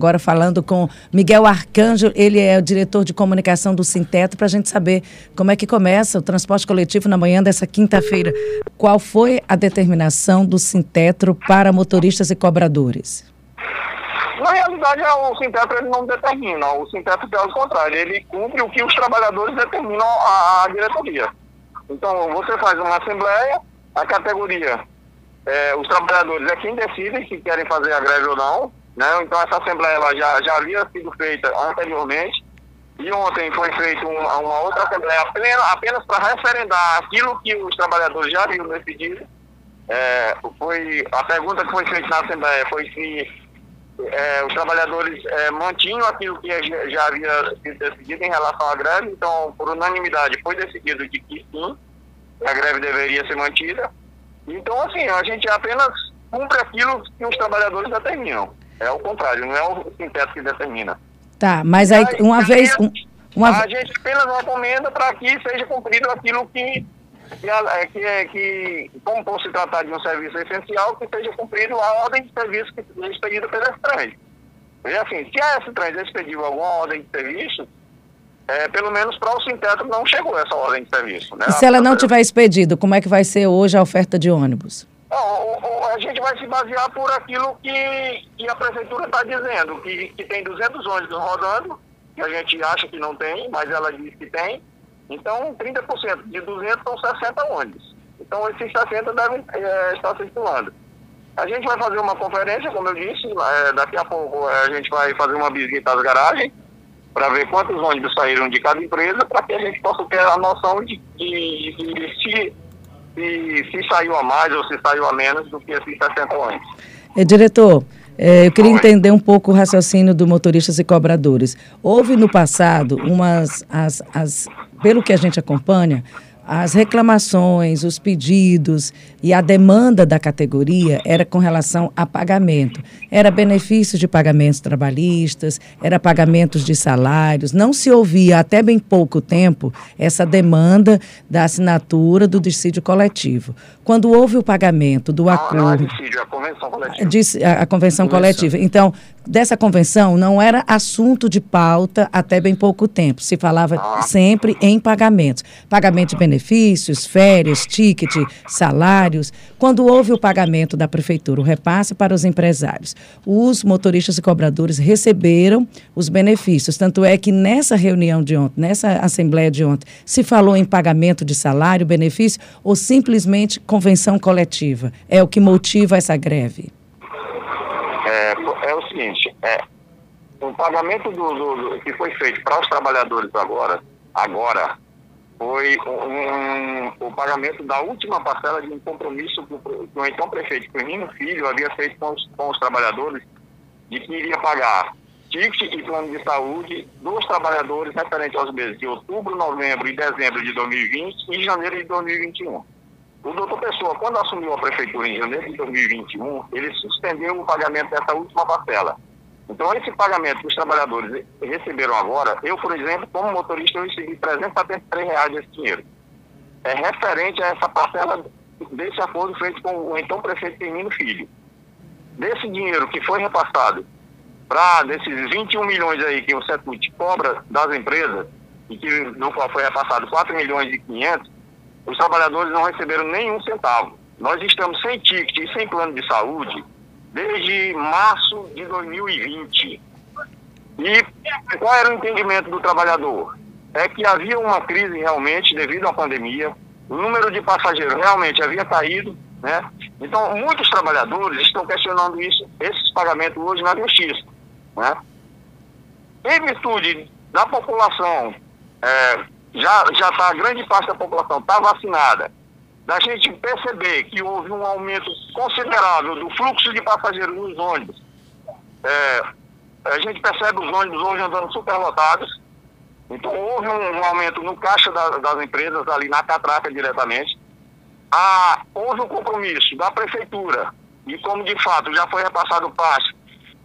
Agora falando com Miguel Arcanjo, ele é o diretor de comunicação do Sinteto, para a gente saber como é que começa o transporte coletivo na manhã dessa quinta-feira. Qual foi a determinação do Sintetro para motoristas e cobradores? Na realidade, é o Sintetro ele não determina, o Sintetro, pelo contrário, ele cumpre o que os trabalhadores determinam à, diretoria. Então, você faz uma assembleia, a categoria, é, os trabalhadores é quem decide se querem fazer a greve ou não, né? Então essa assembleia ela já, já havia sido feita anteriormente e ontem foi feita uma, uma outra assembleia apenas, apenas para referendar aquilo que os trabalhadores já haviam decidido. É, foi, a pergunta que foi feita na assembleia foi se é, os trabalhadores é, mantinham aquilo que já havia sido decidido em relação à greve, então por unanimidade foi decidido de que sim, a greve deveria ser mantida. Então assim, a gente apenas cumpre aquilo que os trabalhadores determinam. É o contrário, não é o sintético que determina. Tá, mas aí uma vez. uma... A gente apenas recomenda para que seja cumprido aquilo que, que, é, que, é, que, como por se tratar de um serviço essencial, que seja cumprido a ordem de serviço que é expedida pela trans. E assim, se a S-Trans expediu alguma ordem de serviço, é, pelo menos para o sintético não chegou essa ordem de serviço. Né? E se ela não tiver expedido, como é que vai ser hoje a oferta de ônibus? A gente vai se basear por aquilo que, que a prefeitura está dizendo, que, que tem 200 ônibus rodando, que a gente acha que não tem, mas ela diz que tem. Então, 30% de 200 são 60 ônibus. Então, esses 60 devem é, estar circulando. A gente vai fazer uma conferência, como eu disse, é, daqui a pouco é, a gente vai fazer uma visita às garagens para ver quantos ônibus saíram de cada empresa, para que a gente possa ter a noção de, de, de se se, se saiu a mais ou se saiu a menos do que esses 60 ônibus. É, diretor, é, eu queria entender um pouco o raciocínio do motoristas e cobradores. Houve no passado umas, as, as, pelo que a gente acompanha, as reclamações, os pedidos e a demanda da categoria era com relação a pagamento. Era benefícios de pagamentos trabalhistas, era pagamentos de salários. Não se ouvia até bem pouco tempo essa demanda da assinatura do dissídio coletivo. Quando houve o pagamento do acordo. Não, não é dissídio, é a convenção coletiva. A, a convenção coletiva. Então, dessa convenção não era assunto de pauta até bem pouco tempo. Se falava ah. sempre em pagamentos. Pagamento de benefícios, férias, ticket, salários. Quando houve o pagamento da prefeitura, o repasse para os empresários, os motoristas e cobradores receberam os benefícios. Tanto é que nessa reunião de ontem, nessa assembleia de ontem, se falou em pagamento de salário, benefício ou simplesmente convenção coletiva. É o que motiva essa greve é, é o seguinte, é, o pagamento do, do, do que foi feito para os trabalhadores agora, agora, foi um, o pagamento da última parcela de um compromisso que o então prefeito Firmino Filho havia feito com os, com os trabalhadores de que iria pagar ticket e plano de saúde dos trabalhadores referente aos meses de outubro, novembro e dezembro de 2020 e janeiro de 2021. O doutor Pessoa, quando assumiu a prefeitura em janeiro de 2021, ele suspendeu o pagamento dessa última parcela. Então, esse pagamento que os trabalhadores receberam agora, eu, por exemplo, como motorista, eu recebi 373 reais desse dinheiro. É referente a essa parcela desse acordo feito com o então prefeito Firmino Filho. Desse dinheiro que foi repassado para desses 21 milhões aí que o Setut cobra das empresas, e que no qual foi repassado 4 milhões e 500, os trabalhadores não receberam nenhum centavo. Nós estamos sem ticket e sem plano de saúde desde março de 2020. E qual era o entendimento do trabalhador? É que havia uma crise realmente devido à pandemia, o número de passageiros realmente havia caído, né? Então, muitos trabalhadores estão questionando isso, esses pagamentos hoje na justiça, né? Em virtude da população é, já já tá grande parte da população está vacinada, da gente perceber que houve um aumento considerável do fluxo de passageiros nos ônibus, é, a gente percebe os ônibus hoje andando superlotados, então houve um, um aumento no caixa da, das empresas ali na catraca diretamente, ah, houve um compromisso da prefeitura e como de fato já foi repassado parte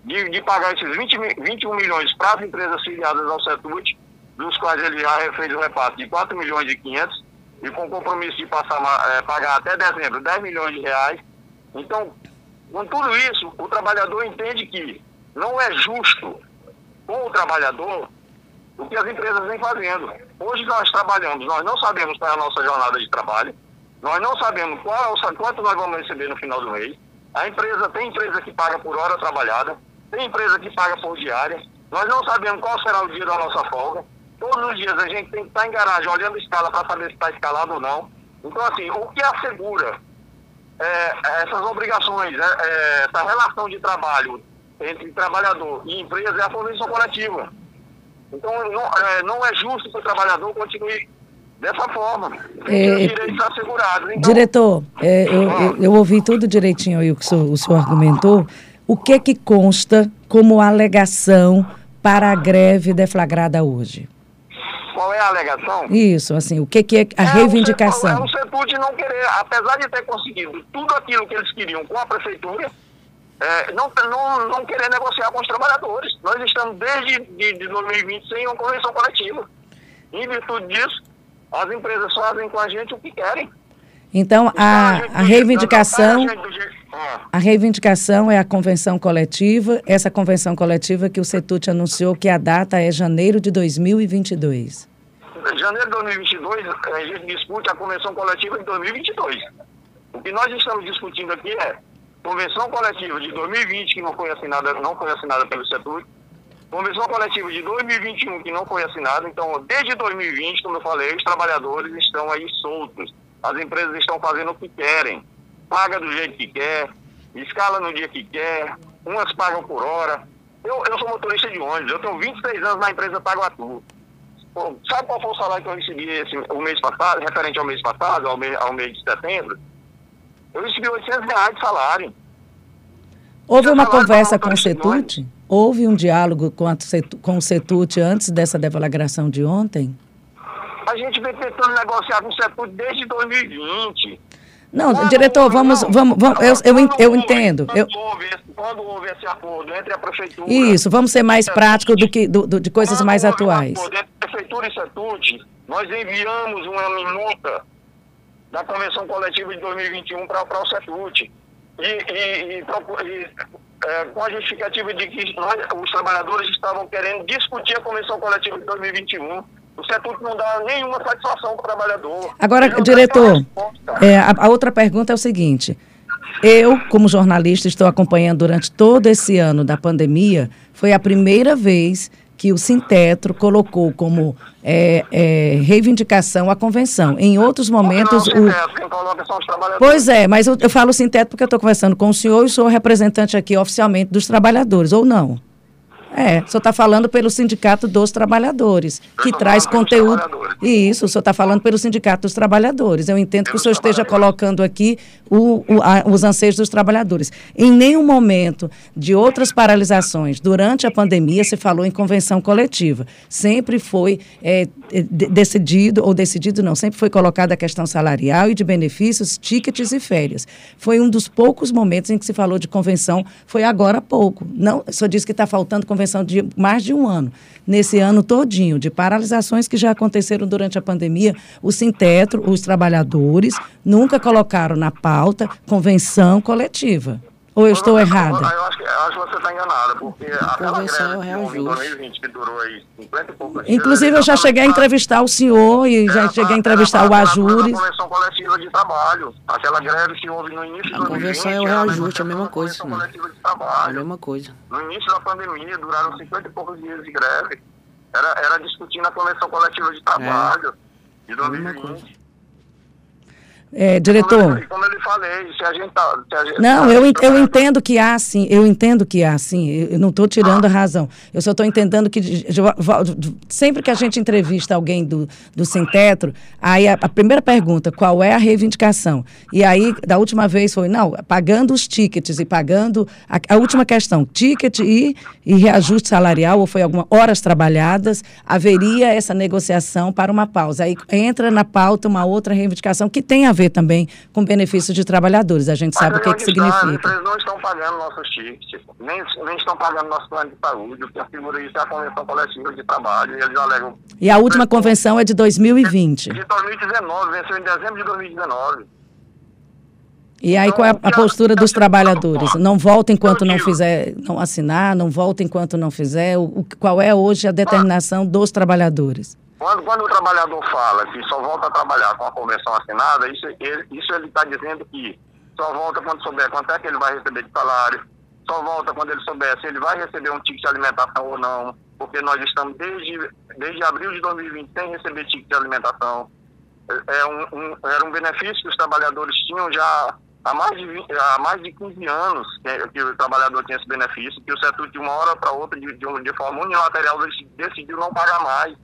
de, de pagar esses 20, 21 milhões para as empresas filiadas ao CETUT, dos quais ele já fez o repasse de 4 milhões e 500 e com compromisso de passar, é, pagar até dezembro 10 milhões de reais. Então, com tudo isso, o trabalhador entende que não é justo com o trabalhador o que as empresas vêm fazendo. Hoje nós trabalhamos, nós não sabemos qual é a nossa jornada de trabalho, nós não sabemos qual, quanto nós vamos receber no final do mês. A empresa tem empresa que paga por hora trabalhada, tem empresa que paga por diária. Nós não sabemos qual será o dia da nossa folga. Todos os dias a gente tem que estar em garagem olhando a escala para saber se está escalado ou não. Então, assim, o que assegura é, essas obrigações, é, é, essa relação de trabalho entre trabalhador e empresa é a convenção coletiva. Então, não é, não é justo que o trabalhador continue dessa forma. É, direitos assegurados. Então, diretor, é, eu, eu, eu, ouvi tudo direitinho aí o que o senhor, o senhor argumentou. O que que consta como alegação para a greve deflagrada hoje? Qual é a alegação? Isso, assim, o que, que é a é reivindicação? O, é o setor de não querer, apesar de ter conseguido tudo aquilo que eles queriam com a prefeitura, é, não, não, não querer negociar com os trabalhadores. Nós estamos desde de, de 2020 sem uma convenção coletiva. Em virtude disso, as empresas fazem com a gente o que querem. Então, então a, a reivindicação. A reivindicação é a convenção coletiva, essa convenção coletiva que o CETUT anunciou que a data é janeiro de 2022. Janeiro de 2022, a gente discute a convenção coletiva de 2022. O que nós estamos discutindo aqui é convenção coletiva de 2020, que não foi assinada, não foi assinada pelo CETUT, convenção coletiva de 2021, que não foi assinada. Então, desde 2020, como eu falei, os trabalhadores estão aí soltos. As empresas estão fazendo o que querem paga do jeito que quer, escala no dia que quer, umas pagam por hora. Eu, eu sou motorista de ônibus, eu tenho 26 anos na empresa Paguatu. Pô, sabe qual foi o salário que eu recebi esse, o mês passado, referente ao mês passado, ao mês, ao mês de setembro? Eu recebi 800 reais de salário. Houve uma conversa com o Setut? Houve um diálogo com, a, com o Setut antes dessa deflagração de ontem? A gente vem tentando negociar com o Setut desde 2020. Não, quando diretor, vamos, vamos, vamos eu, eu, eu entendo. Quando, eu, houve esse, quando houve esse acordo entre a prefeitura... Isso, vamos ser mais práticos do que do, do, de coisas mais atuais. Um entre a prefeitura e Setut, nós enviamos uma minuta da convenção coletiva de 2021 para o Setut. E, e, e, e é, com a justificativa de que nós, os trabalhadores estavam querendo discutir a convenção coletiva de 2021 o setor não dá nenhuma satisfação para o trabalhador. Agora, diretor, é, a, a outra pergunta é o seguinte. Eu, como jornalista, estou acompanhando durante todo esse ano da pandemia. Foi a primeira vez que o Sintetro colocou como é, é, reivindicação a convenção. Em outros momentos. Não, o... Pois é, mas eu, eu falo Sintetro porque eu estou conversando com o senhor e sou representante aqui oficialmente dos trabalhadores, ou não? É, o senhor está falando pelo Sindicato dos Trabalhadores, que traz conteúdo. Isso, o senhor está falando pelo Sindicato dos Trabalhadores. Eu entendo que o senhor esteja colocando aqui o, o, a, os anseios dos trabalhadores. Em nenhum momento de outras paralisações durante a pandemia se falou em convenção coletiva. Sempre foi é, decidido, ou decidido não, sempre foi colocada a questão salarial e de benefícios, tickets e férias. Foi um dos poucos momentos em que se falou de convenção, foi agora há pouco. Não, o senhor disse que está faltando convenção convenção de mais de um ano. Nesse ano todinho, de paralisações que já aconteceram durante a pandemia, o Sintetro, os trabalhadores, nunca colocaram na pauta convenção coletiva. Ou eu estou errada? Eu acho que, eu acho que você está enganada, porque aquela greve é que 2020 que durou aí 50 e poucos dias... Inclusive, eu já cheguei a entrevistar o senhor e já cheguei a entrevistar o Ajures. A convenção coletiva de trabalho, aquela greve que houve no início do 2020... A convenção é o reajuste, é a mesma coisa, né? É a mesma coisa. No início da pandemia, duraram 50 e poucos dias de greve. Era, era discutindo a convenção coletiva de trabalho é. de 2020. É, diretor. Como eu, falei, se a gente tá, a gente Não, tá eu, eu entendo que há sim, eu entendo que há sim, eu não estou tirando ah. a razão. Eu só estou entendendo que sempre que a gente entrevista alguém do, do Sintetro, aí a, a, primeira pergunta, qual é a reivindicação? E aí, da última vez foi, não, pagando os tickets e pagando. A, a última questão, ticket e, e reajuste salarial, ou foi algumas horas trabalhadas, haveria essa negociação para uma pausa. Aí entra na pauta uma outra reivindicação que tem a ver ver também com benefícios de trabalhadores. A gente Mas sabe o que, é que significa. Empresas não estão pagando nossos tickets, nem, nem estão pagando nosso plano de saúde. O que afigura isso é a Convenção Coletiva de Trabalho. E eles alegam. E a última convenção é de 2020. De 2019, venceu em dezembro de 2019. E aí qual é a postura dos trabalhadores? Não volta enquanto não fizer, não assinar, não volta enquanto não fizer. O, qual é hoje a determinação dos trabalhadores? Quando, quando o trabalhador fala que só volta a trabalhar com a convenção assinada, isso ele, isso ele está dizendo que só volta quando souber quanto é que ele vai receber de salário, só volta quando ele souber se ele vai receber um ticket de alimentação ou não, porque nós estamos desde, desde abril de 2020 sem receber ticket de alimentação. É, é um, um, era um benefício que os trabalhadores tinham já há mais de, 20, há mais de 15 anos que, que, o trabalhador tinha esse benefício, que o setor de uma hora para outra, de, de, de, forma unilateral, decidiu não pagar mais.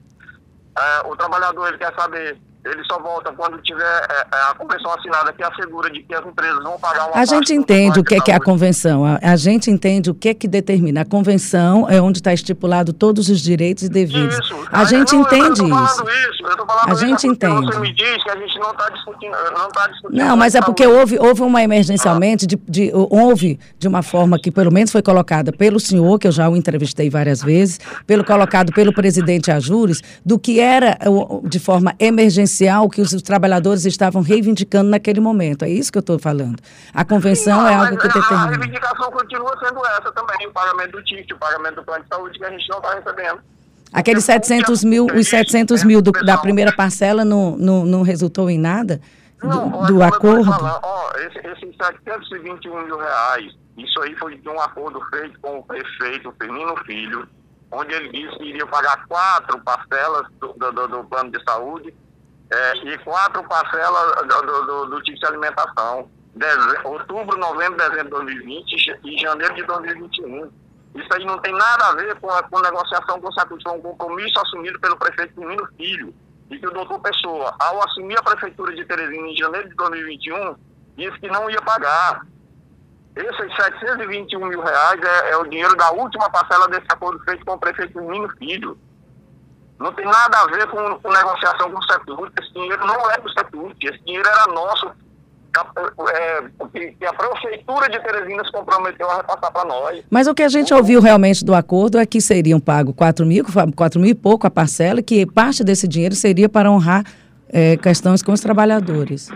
É, o trabalhador ele quer saber ele só volta quando tiver é, é, a convenção assinada que assegura de que as empresas vão pagar uma A gente entende o que é, que é a convenção, a, a, gente entende o que é que determina. A convenção é onde está estipulado todos os direitos e deveres. Isso. A gente não, entende eu isso. isso. Eu falando a gente entende. Você me diz que a gente não está discutindo, não está discutindo. Não, mas é porque houve, houve uma emergencialmente, ah. de, de, houve de uma forma que pelo menos foi colocada pelo senhor, que eu já o entrevistei várias vezes, pelo colocado pelo presidente Ajures, do que era de forma emergencial que os, os trabalhadores estavam reivindicando naquele momento. É isso que eu estou falando. A convenção Sim, é algo que determina. A reivindicação continua sendo essa também, o pagamento do TIC, o pagamento do plano de saúde que a gente não está recebendo. Aqueles 700 mil, os 700 mil do, da primeira parcela não, não, não resultou em nada? Do, não, do acordo? Falar, ó, esse, esses 721 mil reais, isso aí foi de um acordo feito com o prefeito Firmino Filho, onde ele disse que iria pagar quatro parcelas do, do, do plano de saúde é, e quatro parcelas do, do, do tipo de alimentação. outubro, novembro, dezembro de 2020 e janeiro de 2021. Isso aí não tem nada a ver com a com negociação com o um compromisso assumido pelo prefeito Menino Filho. E que o doutor Pessoa, ao assumir a prefeitura de Teresina em janeiro de 2021, disse que não ia pagar. Esses 721 mil reais é, é o dinheiro da última parcela desse acordo feito com o prefeito Menino Filho. Não tem nada a ver com, com negociação com o Setúrgico. Esse dinheiro não é do Setúrgico. Esse dinheiro era nosso. É, que a prefeitura de Teresina se comprometeu a repassar para nós. Mas o que a gente ouviu realmente do acordo é que seriam pagos 4 mil, 4 mil e pouco a parcela, que parte desse dinheiro seria para honrar é, questões com os trabalhadores.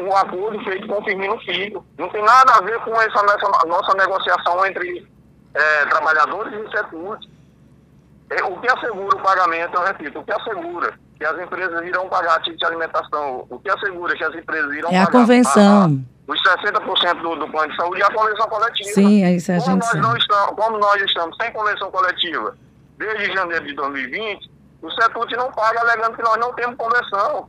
Um acordo feito com o Firmino Filho. Não tem nada a ver com essa, essa nossa negociação entre é, trabalhadores e setores. É, o que assegura o pagamento, eu repito, o que assegura que as empresas irão pagar tipo de alimentação, o que assegura que as empresas irão é pagar... a convenção. A, os 60% do, do plano de saúde e a convenção coletiva. Sim, é isso a como gente nós estamos, Como nós estamos sem convenção coletiva desde janeiro de 2020, o CETUT não paga alegando que nós não temos convenção.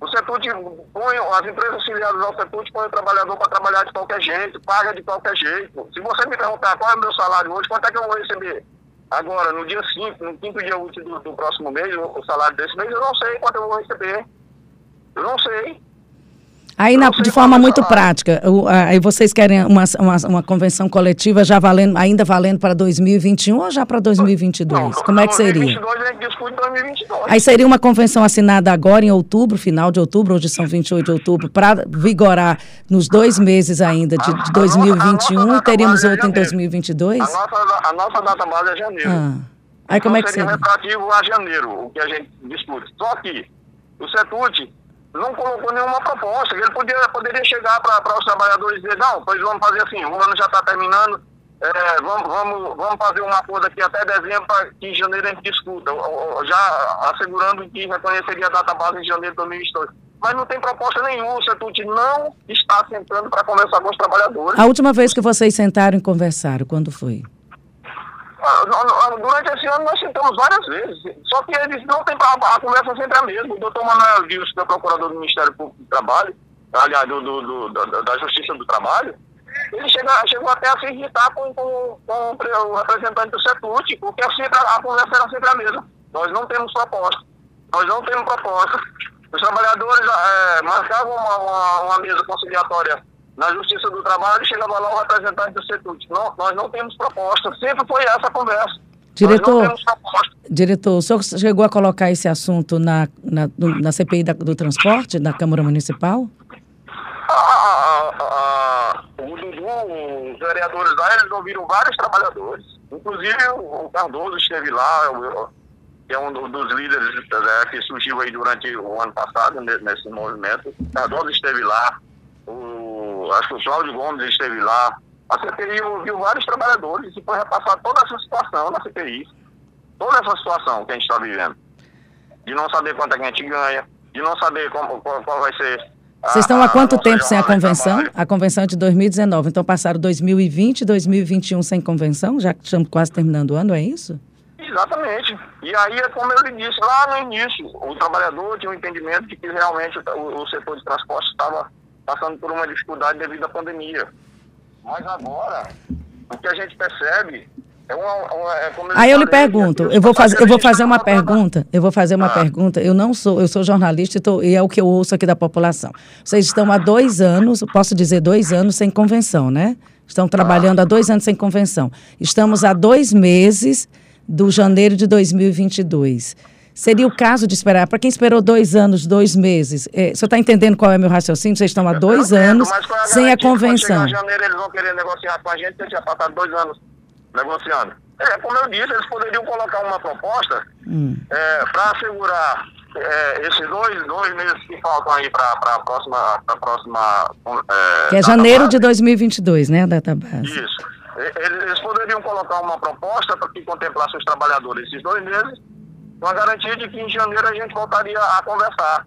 O CETUT põe, as empresas filiadas ao CETUT põem o trabalhador para trabalhar de qualquer jeito, paga de qualquer jeito. Se você me perguntar qual é o meu salário hoje, quanto é que eu vou receber? Agora, no dia 5, no quinto dia útil do, do próximo mês, o, o, salário desse mês, eu não sei quanto eu vou receber. Eu não sei. Aí, na, de forma muito prática, o, aí vocês querem uma, uma, uma, convenção coletiva já valendo, ainda valendo para 2021 ou já para 2022? Não, Como é que seria? 2022 a gente discute 2022. Aí seria uma convenção assinada agora em outubro, final de outubro, hoje são 28 de outubro, para vigorar nos dois meses ainda de, de 2021 nossa, e teríamos outra em 2022? A nossa, a nossa data base é janeiro. Ah. Aí então como é que seria? Seria retroativo a janeiro, o que a gente discute. Só que o CETUT não colocou nenhuma proposta. Ele podia, poderia chegar para os trabalhadores e dizer, não, pois vamos fazer assim, o ano já está terminando, é, vamos, vamos, vamos fazer um acordo aqui até dezembro para que em janeiro a gente discuta, já assegurando que reconheceria a data base em janeiro de 2022. Mas não tem proposta nenhuma, o CETUT não está sentando para conversar com os trabalhadores. A última vez que vocês sentaram e conversaram, quando foi? Ah, durante esse ano nós sentamos várias vezes, só que eles não têm a, a conversa sempre a mesma. O doutor Manuel que é procurador do Ministério Público do Trabalho, aliás, do, do, do da, da, Justiça do Trabalho, ele chega, chegou até a se irritar com, com, com o representante do CETUT, porque sempre, a conversa era sempre a mesma. Nós não temos proposta. Nós não temos proposta. Os trabalhadores é, marcavam uma, uma, uma mesa conciliatória na Justiça do Trabalho, chegava lá o representante do setor. Não, nós não temos proposta. Sempre foi essa a conversa. Diretor, diretor, o senhor chegou a colocar esse assunto na, na, na CPI da, do transporte da Câmara Municipal? Ah, ah, ah, o Dudu, os vereadores lá, eles ouviram vários trabalhadores. Inclusive o Cardoso esteve lá, que é um dos líderes né, que surgiu aí durante o ano passado nesse movimento. O Cardoso esteve lá, acho que o Cláudio Gomes esteve lá. A CPI ouviu vários trabalhadores e foi repassar toda essa situação na CPI. Toda essa situação que a gente está vivendo. De não saber quanto é que a gente ganha, de não saber como, qual, qual vai ser vocês estão há quanto tempo sem a convenção? A convenção é de 2019. Então passaram 2020 e 2021 sem convenção? Já que estamos quase terminando o ano, é isso? Exatamente. E aí, é como eu lhe disse lá no início, o trabalhador tinha um entendimento de que realmente o, o setor de transporte estava passando por uma dificuldade devido à pandemia. Mas agora, o que a gente percebe é uma, uma, é Aí eu lhe pergunto, eu vou fazer, eu vou fazer uma pergunta, eu vou fazer uma ah. pergunta. Eu não sou, eu sou jornalista e, tô, e, é o que eu ouço aqui da população. Vocês estão há dois anos, posso dizer dois anos sem convenção, né? Estão trabalhando ah. há dois anos sem convenção. Estamos há dois meses do janeiro de 2022. Seria o caso de esperar, para quem esperou dois anos, dois meses, é, você está entendendo qual é o meu raciocínio? Vocês estão há dois anos é sem a convenção. Em janeiro eles vão querer negociar com a gente, já passaram dois anos negociando. É, como eu disse, eles poderiam colocar uma proposta hum. é, para assegurar é, esses dois, dois meses que faltam aí para a próxima. Pra próxima é, que é janeiro base. de 2022, né, a data base? Isso. Eles poderiam colocar uma proposta para que contemplasse os trabalhadores esses dois meses, com a garantia de que em janeiro a gente voltaria a conversar.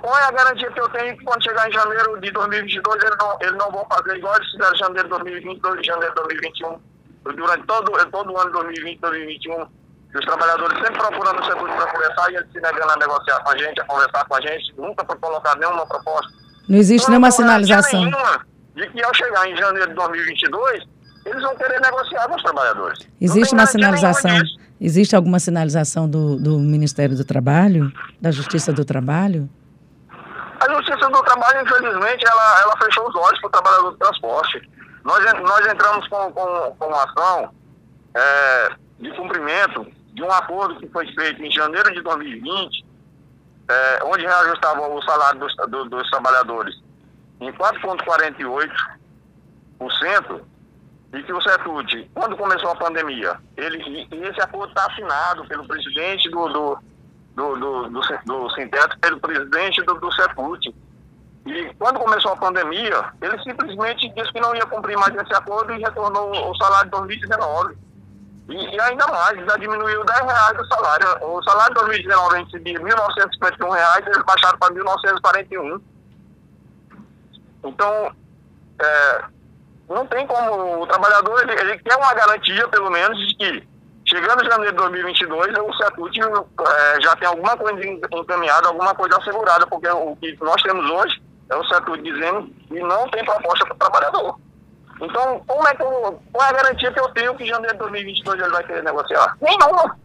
Qual é a garantia que eu tenho que quando chegar em janeiro de 2022 eles não, eles não vão fazer igual eles fizeram em janeiro de 2020, janeiro de 2021? Durante todo, todo o ano de 2020, 2021, os trabalhadores sempre procurando o setor para conversar e eles se negando a negociar com a gente, a conversar com a gente, nunca foi colocar nenhuma proposta. Não existe então, nenhuma sinalização. Nenhuma de que ao chegar em janeiro de 2022, eles vão querer negociar com os trabalhadores. Existe uma sinalização? Existe alguma sinalização do, do Ministério do Trabalho, da Justiça do Trabalho? A Justiça do Trabalho, infelizmente, ela, ela fechou os olhos para o trabalhador do transporte. Nós, nós entramos com, com, com uma ação é, de cumprimento de um acordo que foi feito em janeiro de 2020, é, onde reajustava o salário dos, do, dos trabalhadores em 4,48%, e que o CETUT, quando começou a pandemia, ele, e esse acordo está assinado pelo presidente do, do, do, do, do, do Sinteto, pelo presidente do, do. E quando começou a pandemia, ele simplesmente disse que não ia cumprir mais esse acordo e retornou o salário de 2019. E, e ainda mais, já diminuiu 10 reais o salário. O salário de 2019 a gente de 1.951 reais, eles baixaram para 1.941. Então, é, não tem como o trabalhador, ele, ele, quer uma garantia, pelo menos, de que chegando em janeiro de 2022, o CETUT é, já tem alguma coisa encaminhada, alguma coisa assegurada, porque o que nós temos hoje é o CETUT dizendo que não tem proposta para o trabalhador. Então, como é que eu, qual é a garantia que eu tenho que em janeiro de 2022 ele vai querer negociar? Nenhuma.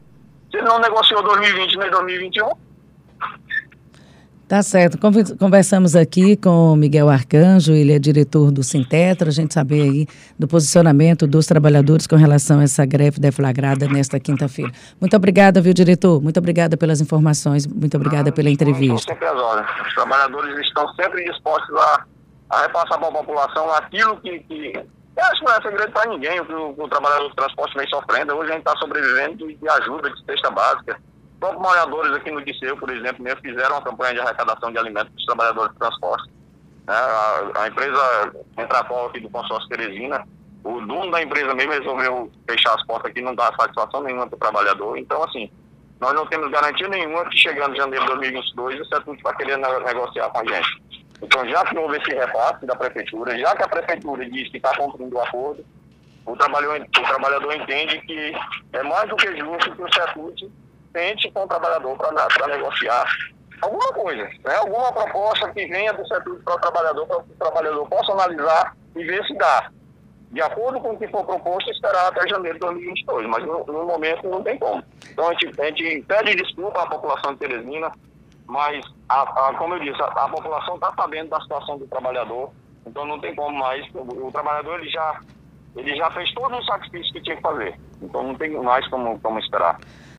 Se ele não negociou 2020 nem 2021, Tá certo. Conversamos aqui com o Miguel Arcanjo, ele é diretor do Sintetra, a gente saber aí do posicionamento dos trabalhadores com relação a essa greve deflagrada nesta quinta-feira. Muito obrigada, viu, diretor? Muito obrigada pelas informações, muito obrigada pela entrevista. Sempre as horas. Os trabalhadores estão sempre dispostos a, a repassar para a população aquilo que, que eu acho que não é segredo para ninguém o que o, trabalhador do transporte vem sofrendo. Hoje a gente está sobrevivendo de ajuda, de cesta básica próprios moradores aqui no Disseu, por exemplo, mesmo fizeram uma campanha de arrecadação de alimentos para os trabalhadores de transporte. Né? A, a, empresa aqui do consórcio Teresina, o dono da empresa mesmo resolveu fechar as portas aqui, não dá satisfação nenhuma para o trabalhador. Então, assim, nós não temos garantia nenhuma que chegando em janeiro de 2022 o CETUT vai querer negociar com a gente. Então, já que houve esse repasse da prefeitura, já que a prefeitura diz que está cumprindo o acordo, o trabalhador, o trabalhador entende que é mais do que justo que o CETUT sente com o trabalhador para negociar alguma coisa, né? alguma proposta que venha do setor para o trabalhador, para que o trabalhador possa analisar e ver se dá. De acordo com o que for proposto, esperar até janeiro de 2022, mas no, no momento não tem como. Então a gente, a gente pede desculpa à população de Teresina, mas, a, a, como eu disse, a, a população está sabendo da situação do trabalhador, então não tem como mais. O, o, trabalhador ele já, ele já fez todos os sacrifícios que tinha que fazer, então não tem mais como, como esperar.